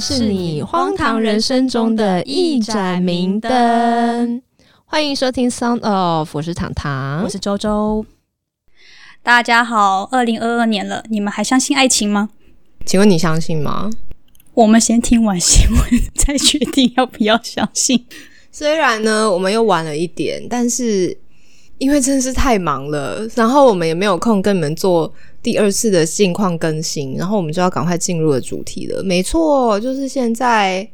们是你荒唐人生中的一盏明灯。欢迎收听 Sound of，我是糖糖，我是周周。大家好，二零二二年了，你们还相信爱情吗？请问你相信吗？我们先听完新闻，再决定要不要相信。虽然呢，我们又晚了一点，但是因为真的是太忙了，然后我们也没有空跟你们做第二次的近况更新，然后我们就要赶快进入了主题了。没错，就是现在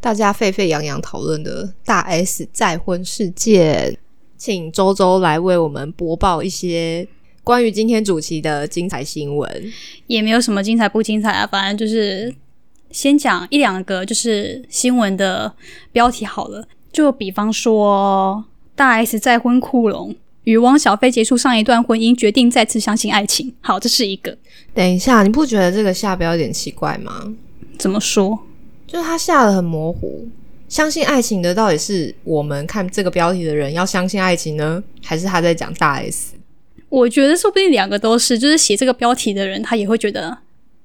大家沸沸扬扬讨论的大 S 再婚事件，请周周来为我们播报一些关于今天主题的精彩新闻。也没有什么精彩不精彩啊，反正就是先讲一两个就是新闻的标题好了。就比方说，大 S 再婚库龙与汪小菲结束上一段婚姻，决定再次相信爱情。好，这是一个。等一下，你不觉得这个下标有点奇怪吗？怎么说？就是他下的很模糊。相信爱情的到底是我们看这个标题的人要相信爱情呢，还是他在讲大 S？我觉得说不定两个都是。就是写这个标题的人，他也会觉得，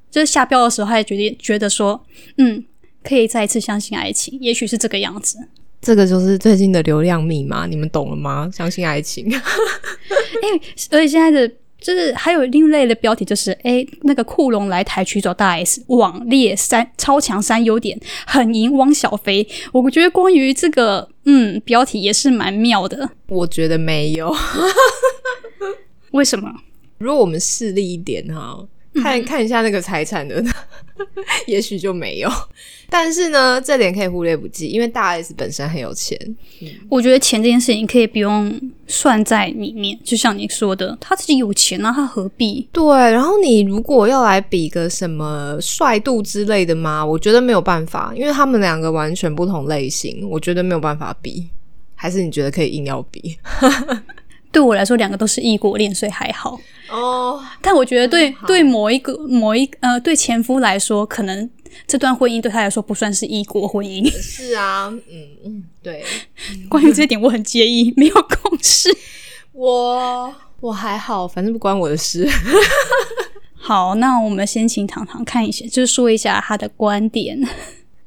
就是下标的时候，他也决定觉得说，嗯，可以再一次相信爱情，也许是这个样子。这个就是最近的流量密码，你们懂了吗？相信爱情。哎，所以现在的就是还有另类的标题，就是哎，那个库龙来台取走大 S，网列三超强三优点，很赢汪小菲。我觉得关于这个，嗯，标题也是蛮妙的。我觉得没有，为什么？如果我们势利一点哈。看看一下那个财产的，也许就没有。但是呢，这点可以忽略不计，因为大 S 本身很有钱。我觉得钱这件事情可以不用算在里面，就像你说的，他自己有钱啊，他何必？对。然后你如果要来比个什么帅度之类的吗？我觉得没有办法，因为他们两个完全不同类型，我觉得没有办法比。还是你觉得可以硬要比？对我来说，两个都是异国恋，所以还好哦。但我觉得，对对某一个某一呃，对前夫来说，可能这段婚姻对他来说不算是异国婚姻。是啊，嗯嗯，对。关于这点，我很介意，没有共识。我我还好，反正不关我的事。好，那我们先请糖糖看一下，就是说一下他的观点。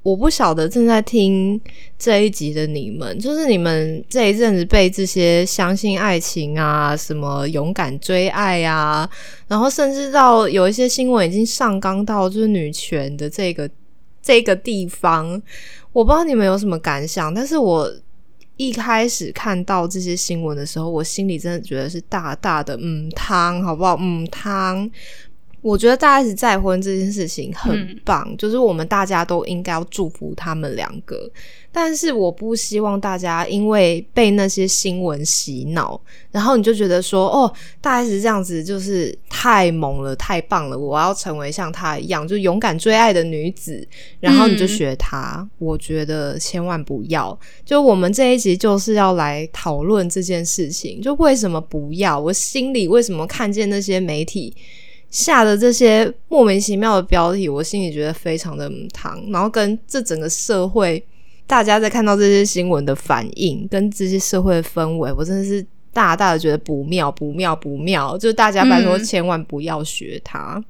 我不晓得正在听这一集的你们，就是你们这一阵子被这些相信爱情啊、什么勇敢追爱啊，然后甚至到有一些新闻已经上纲到就是女权的这个这个地方，我不知道你们有什么感想。但是我一开始看到这些新闻的时候，我心里真的觉得是大大的嗯汤，好不好？嗯汤。我觉得大 S 再婚这件事情很棒，就是我们大家都应该要祝福他们两个。但是我不希望大家因为被那些新闻洗脑，然后你就觉得说，哦，大 S 这样子就是太猛了，太棒了，我要成为像她一样，就勇敢追爱的女子，然后你就学她。我觉得千万不要。就我们这一集就是要来讨论这件事情，就为什么不要？我心里为什么看见那些媒体？下的这些莫名其妙的标题，我心里觉得非常的糖。然后跟这整个社会，大家在看到这些新闻的反应，跟这些社会的氛围，我真的是大大的觉得不妙，不妙，不妙。就是大家拜托千万不要学他。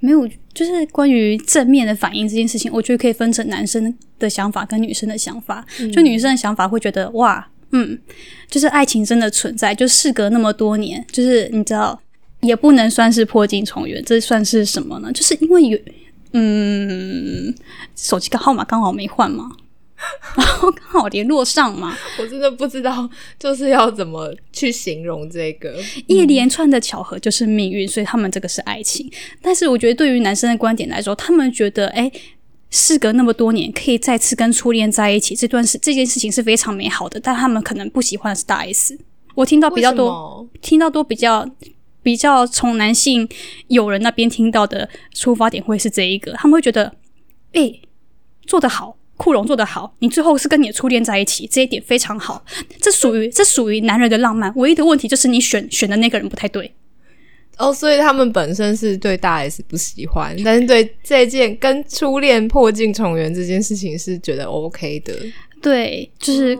没有，就是关于正面的反应这件事情，我觉得可以分成男生的想法跟女生的想法。就女生的想法会觉得哇，嗯，就是爱情真的存在，就事隔那么多年，就是你知道。也不能算是破镜重圆，这算是什么呢？就是因为有，嗯，手机的号码刚好没换嘛，然后刚好联络上嘛。我真的不知道，就是要怎么去形容这个一连串的巧合就是命运，所以他们这个是爱情。但是我觉得，对于男生的观点来说，他们觉得，哎，事隔那么多年，可以再次跟初恋在一起，这段事这件事情是非常美好的。但他们可能不喜欢的是大 S。我听到比较多，听到多比较。比较从男性友人那边听到的出发点会是这一个，他们会觉得，哎，做得好，库龙做得好，你最后是跟你的初恋在一起，这一点非常好，这属于这属于男人的浪漫。唯一的问题就是你选选的那个人不太对。哦，所以他们本身是对大 S 不喜欢，但是对这件跟初恋破镜重圆这件事情是觉得 OK 的。对，就是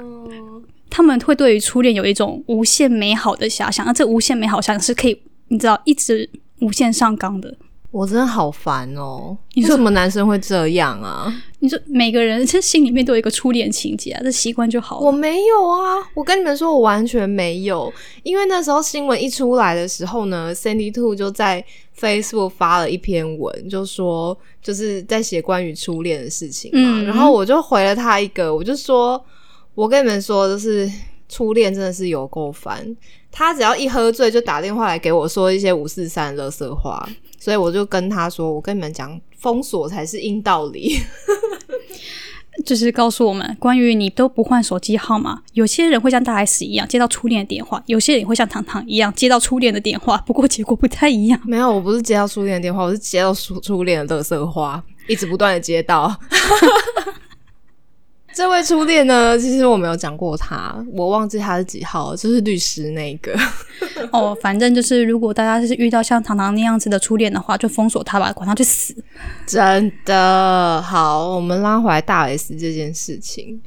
他们会对于初恋有一种无限美好的遐想，而这无限美好想是可以。你知道一直无限上纲的，我真的好烦哦！你说什么男生会这样啊？你说每个人这心里面都有一个初恋情节啊，这习惯就好了。我没有啊，我跟你们说，我完全没有。因为那时候新闻一出来的时候呢，Sandy Two 就在 Facebook 发了一篇文，就说就是在写关于初恋的事情嘛。嗯然后我就回了他一个，我就说，我跟你们说，就是初恋真的是有够烦。他只要一喝醉，就打电话来给我说一些五四三的垃圾话，所以我就跟他说，我跟你们讲，封锁才是硬道理。就是告诉我们，关于你都不换手机号码，有些人会像大 S 一样接到初恋的电话，有些人会像糖糖一样接到初恋的电话，不过结果不太一样。没有，我不是接到初恋的电话，我是接到初初恋的垃圾话，一直不断的接到。这位初恋呢，其实我没有讲过他，我忘记他是几号，就是律师那个。哦，反正就是，如果大家是遇到像糖糖那样子的初恋的话，就封锁他吧，管他去死。真的好，我们拉回来大 S 这件事情。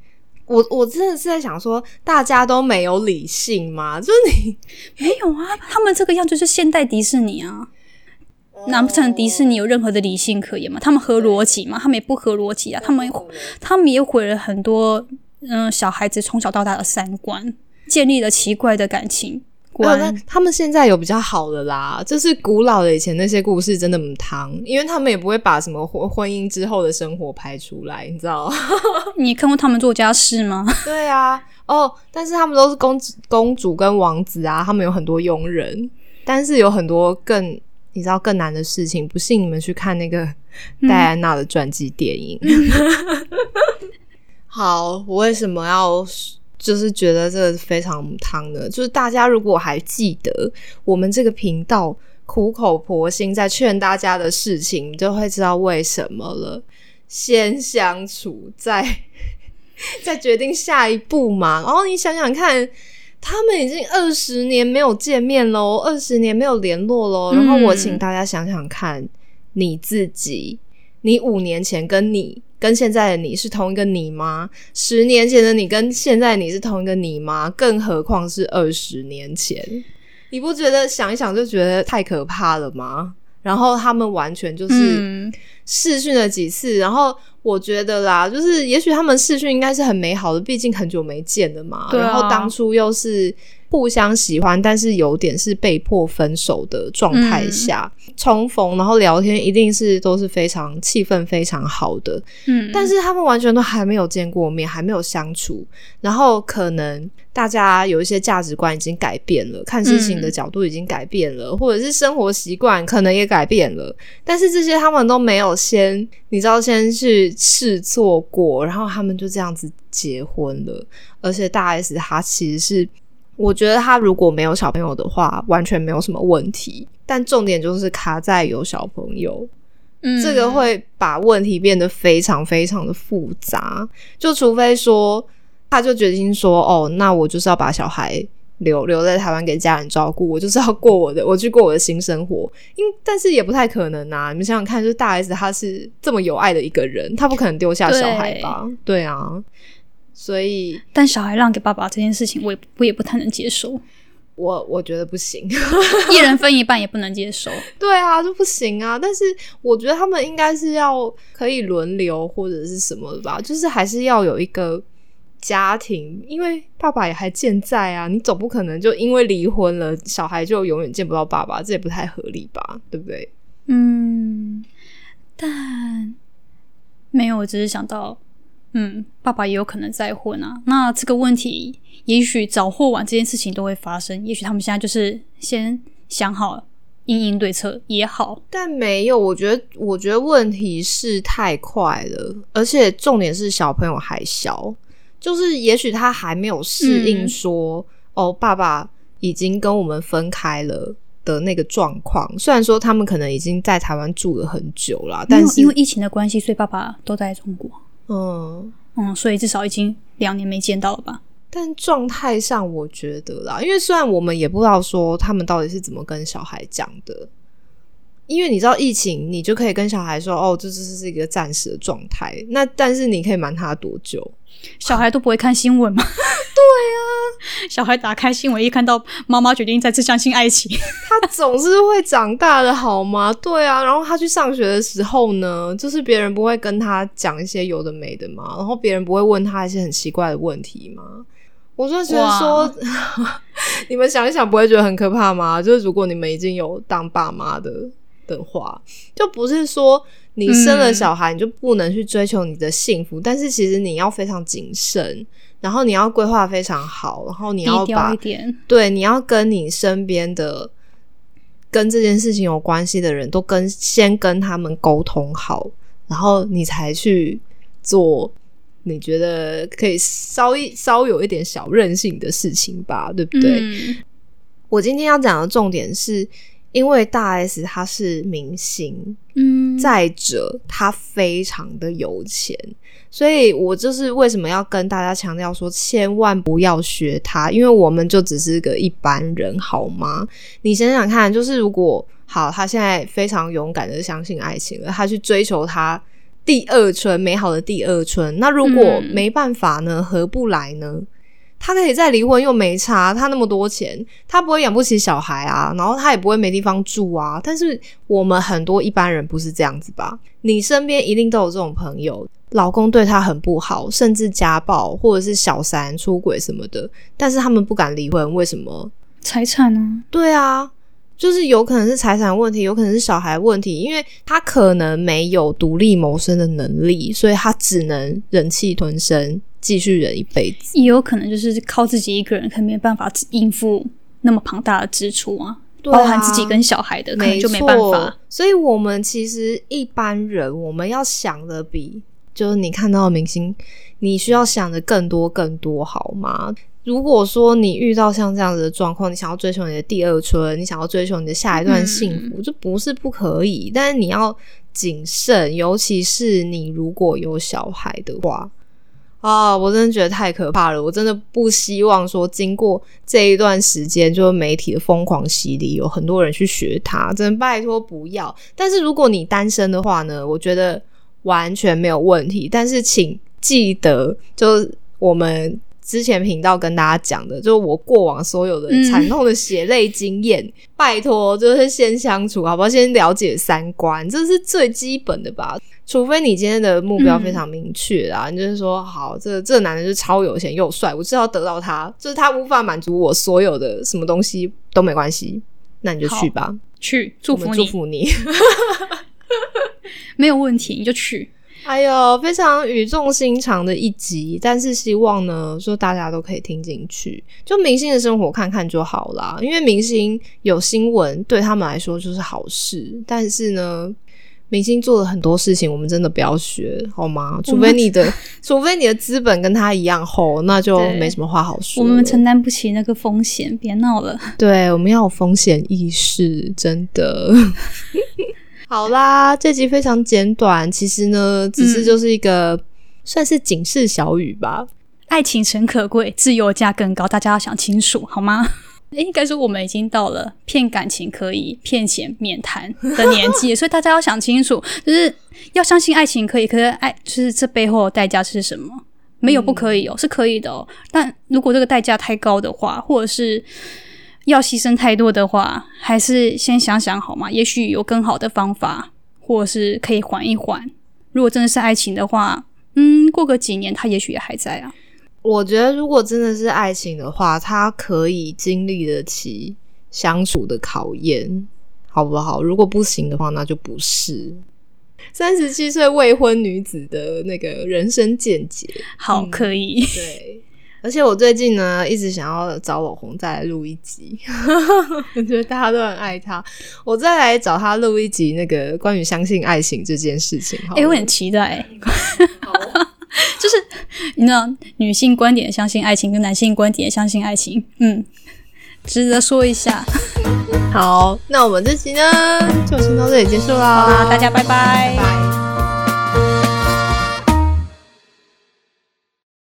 我我真的是在想说，大家都没有理性吗？就是你没有啊，他们这个样就是现代迪士尼啊。难不成迪士尼有任何的理性可言吗？他们合逻辑吗？他们也不合逻辑啊！他们他们也毁了很多嗯、小孩子从小到大的三观，建立了奇怪的感情没有，那观。他们现在有比较好的啦，就是古老的以前那些故事真的很汤，因为他们也不会把什么婚婚姻之后的生活拍出来，你知道。你看过他们做家事吗？对啊，哦，但是他们都是公子、公主跟王子啊，他们有很多佣人，但是有很多更你知道更难的事情。不信你们去看那个戴安娜的传记电影。好，我为什么要就是觉得这个非常母汤呢？就是大家如果还记得我们这个频道苦口婆心在劝大家的事情，你就会知道为什么了。先相处，再 再决定下一步嘛。然后你想想看，他们已经二十年没有见面喽，二十年没有联络喽。然后我请大家想想看，你自己，你五年前跟你跟现在的你是同一个你吗？十年前的你跟现在的你是同一个你吗？更何况是二十年前，你不觉得想一想就觉得太可怕了吗？然后他们完全就是。嗯，试训了几次，然后我觉得啦，就是也许他们视讯应该是很美好的，毕竟很久没见了嘛。啊然后当初又是互相喜欢，但是有点是被迫分手的状态下、重逢，然后聊天，一定是都是非常气氛非常好的。嗯，但是他们完全都还没有见过面，还没有相处，然后可能大家有一些价值观已经改变了，看事情的角度已经改变了，或者是生活习惯可能也改变了，但是这些他们都没有先，你知道，先去试做过，然后他们就这样子结婚了，而且大 S 她其实是。我觉得她如果没有小朋友的话，完全没有什么问题。但重点就是卡在有小朋友，嗯这个会把问题变得非常非常的复杂。就除非说，他就决定说，哦，那我就是要把小孩留留在台湾给家人照顾，我就是要过我的，我去过我的新生活。因但是也不太可能啊！你们想想看，就是大 S 她是这么有爱的一个人，她不可能丢下小孩吧？对啊，所以但小孩让给爸爸这件事情，我也我也不太能接受，我我觉得不行。一人分一半也不能接受。对啊，就不行啊！但是我觉得他们应该是要可以轮流或者是什么的吧，就是还是要有一个家庭，因为爸爸也还健在啊，你总不可能就因为离婚了，小孩就永远见不到爸爸，这也不太合理吧？对不对？嗯，但没有，我只是想到，嗯，爸爸也有可能再婚啊。那这个问题，也许早或晚这件事情都会发生。也许他们现在就是先想好应应对策也好。但没有，我觉得，我觉得问题是太快了，而且重点是小朋友还小，就是也许他还没有适应嗯说，哦，爸爸已经跟我们分开了的那个状况。虽然说他们可能已经在台湾住了很久了，但是因为疫情的关系，所以爸爸都在中国。嗯，嗯，所以至少已经两年没见到了吧？但状态上我觉得啦，因为虽然我们也不知道说他们到底是怎么跟小孩讲的。因为你知道疫情，你就可以跟小孩说：“哦，这这是一个暂时的状态。”那但是你可以瞒他多久？小孩都不会看新闻吗？小孩打开新闻，一看到妈妈决定再次相信爱情，他总是会长大的好吗？对啊，然后他去上学的时候呢，就是别人不会跟他讲一些有的没的嘛，然后别人不会问他一些很奇怪的问题吗？我就觉得说，你们想一想，不会觉得很可怕吗？就是如果你们已经有当爸妈的的话，就不是说你生了小孩你就不能去追求你的幸福，但是其实你要非常谨慎，然后你要规划非常好，然后你要把对你要跟你身边的跟这件事情有关系的人都跟先跟他们沟通好，然后你才去做。你觉得可以稍一稍有一点小任性的事情吧，对不对？我今天要讲的重点是，因为大 S 她是明星，嗯，再者她非常的有钱，所以我就是为什么要跟大家强调说，千万不要学她，因为我们就只是个一般人，好吗？你想想看，就是如果好，她现在非常勇敢的相信爱情了，她去追求她。第二春，美好的第二春。那如果没办法呢？合不来呢？他可以再离婚，又没差。他那么多钱，他不会养不起小孩啊，然后他也不会没地方住啊。但是我们很多一般人不是这样子吧？你身边一定都有这种朋友，老公对他很不好，甚至家暴，或者是小三出轨什么的，但是他们不敢离婚，为什么？财产呢？对啊。就是有可能是财产问题，有可能是小孩问题，因为他可能没有独立谋生的能力，所以他只能忍气吞声，继续忍一辈子。也有可能就是靠自己一个人，可能没办法应付那么庞大的支出啊，包含自己跟小孩的，可能就没办法。所以，我们其实一般人，我们要想的比就是你看到的明星，你需要想的更多更多，好吗？如果说你遇到像这样子的状况，你想要追求你的第二春，你想要追求你的下一段幸福，这不是不可以，但是你要谨慎，尤其是你如果有小孩的话啊，我真的觉得太可怕了。我真的不希望说经过这一段时间，就是媒体的疯狂洗礼，有很多人去学他，真的拜托不要。但是如果你单身的话呢，我觉得完全没有问题。但是请记得，就我们。之前频道跟大家讲的，就是我过往所有的惨痛的血泪经验。拜托，就是先相处，好不好？先了解三观，这是最基本的吧。除非你今天的目标非常明确啊，你就是说，好，这这男的是超有钱又帅，我知道得到他，就是他无法满足我所有的什么东西都没关系，那你就去吧，去祝福你，祝福你，没有问题，你就去。哎呦，非常语重心长的一集，但是希望呢，说大家都可以听进去。就明星的生活看看就好啦，因为明星有新闻对他们来说就是好事。但是呢，明星做了很多事情，我们真的不要学好吗？除非你的，除非你的资本跟他一样厚，那就没什么话好说。我们承担不起那个风险，别闹了。对，我们要有风险意识，真的。好啦，这集非常简短，其实呢，只是就是一个算是警示小语吧。爱情诚可贵，自由价更高，大家要想清楚，好吗？应该说我们已经到了骗感情可以，骗钱免谈的年纪，所以大家要想清楚，就是要相信爱情可以，可是爱就是这背后的代价是什么？没有不可以哦，是可以的哦。但如果这个代价太高的话，或者是。要牺牲太多的话，还是先想想好吗？也许有更好的方法，或者是可以缓一缓。如果真的是爱情的话，嗯，过个几年，他也许也还在啊。我觉得，如果真的是爱情的话，他可以经历得起相处的考验，好不好？如果不行的话，那就不是。三十七岁未婚女子的那个人生见解，好，可以，对。而且我最近呢，一直想要找网红再来录一集，我觉得大家都很爱他，我再来找他录一集那个关于相信爱情这件事情。哎，我很期待，就是你知道，女性观点相信爱情，跟男性观点相信爱情，嗯，值得说一下。好，那我们这集呢，就先到这里结束啦，大家拜拜。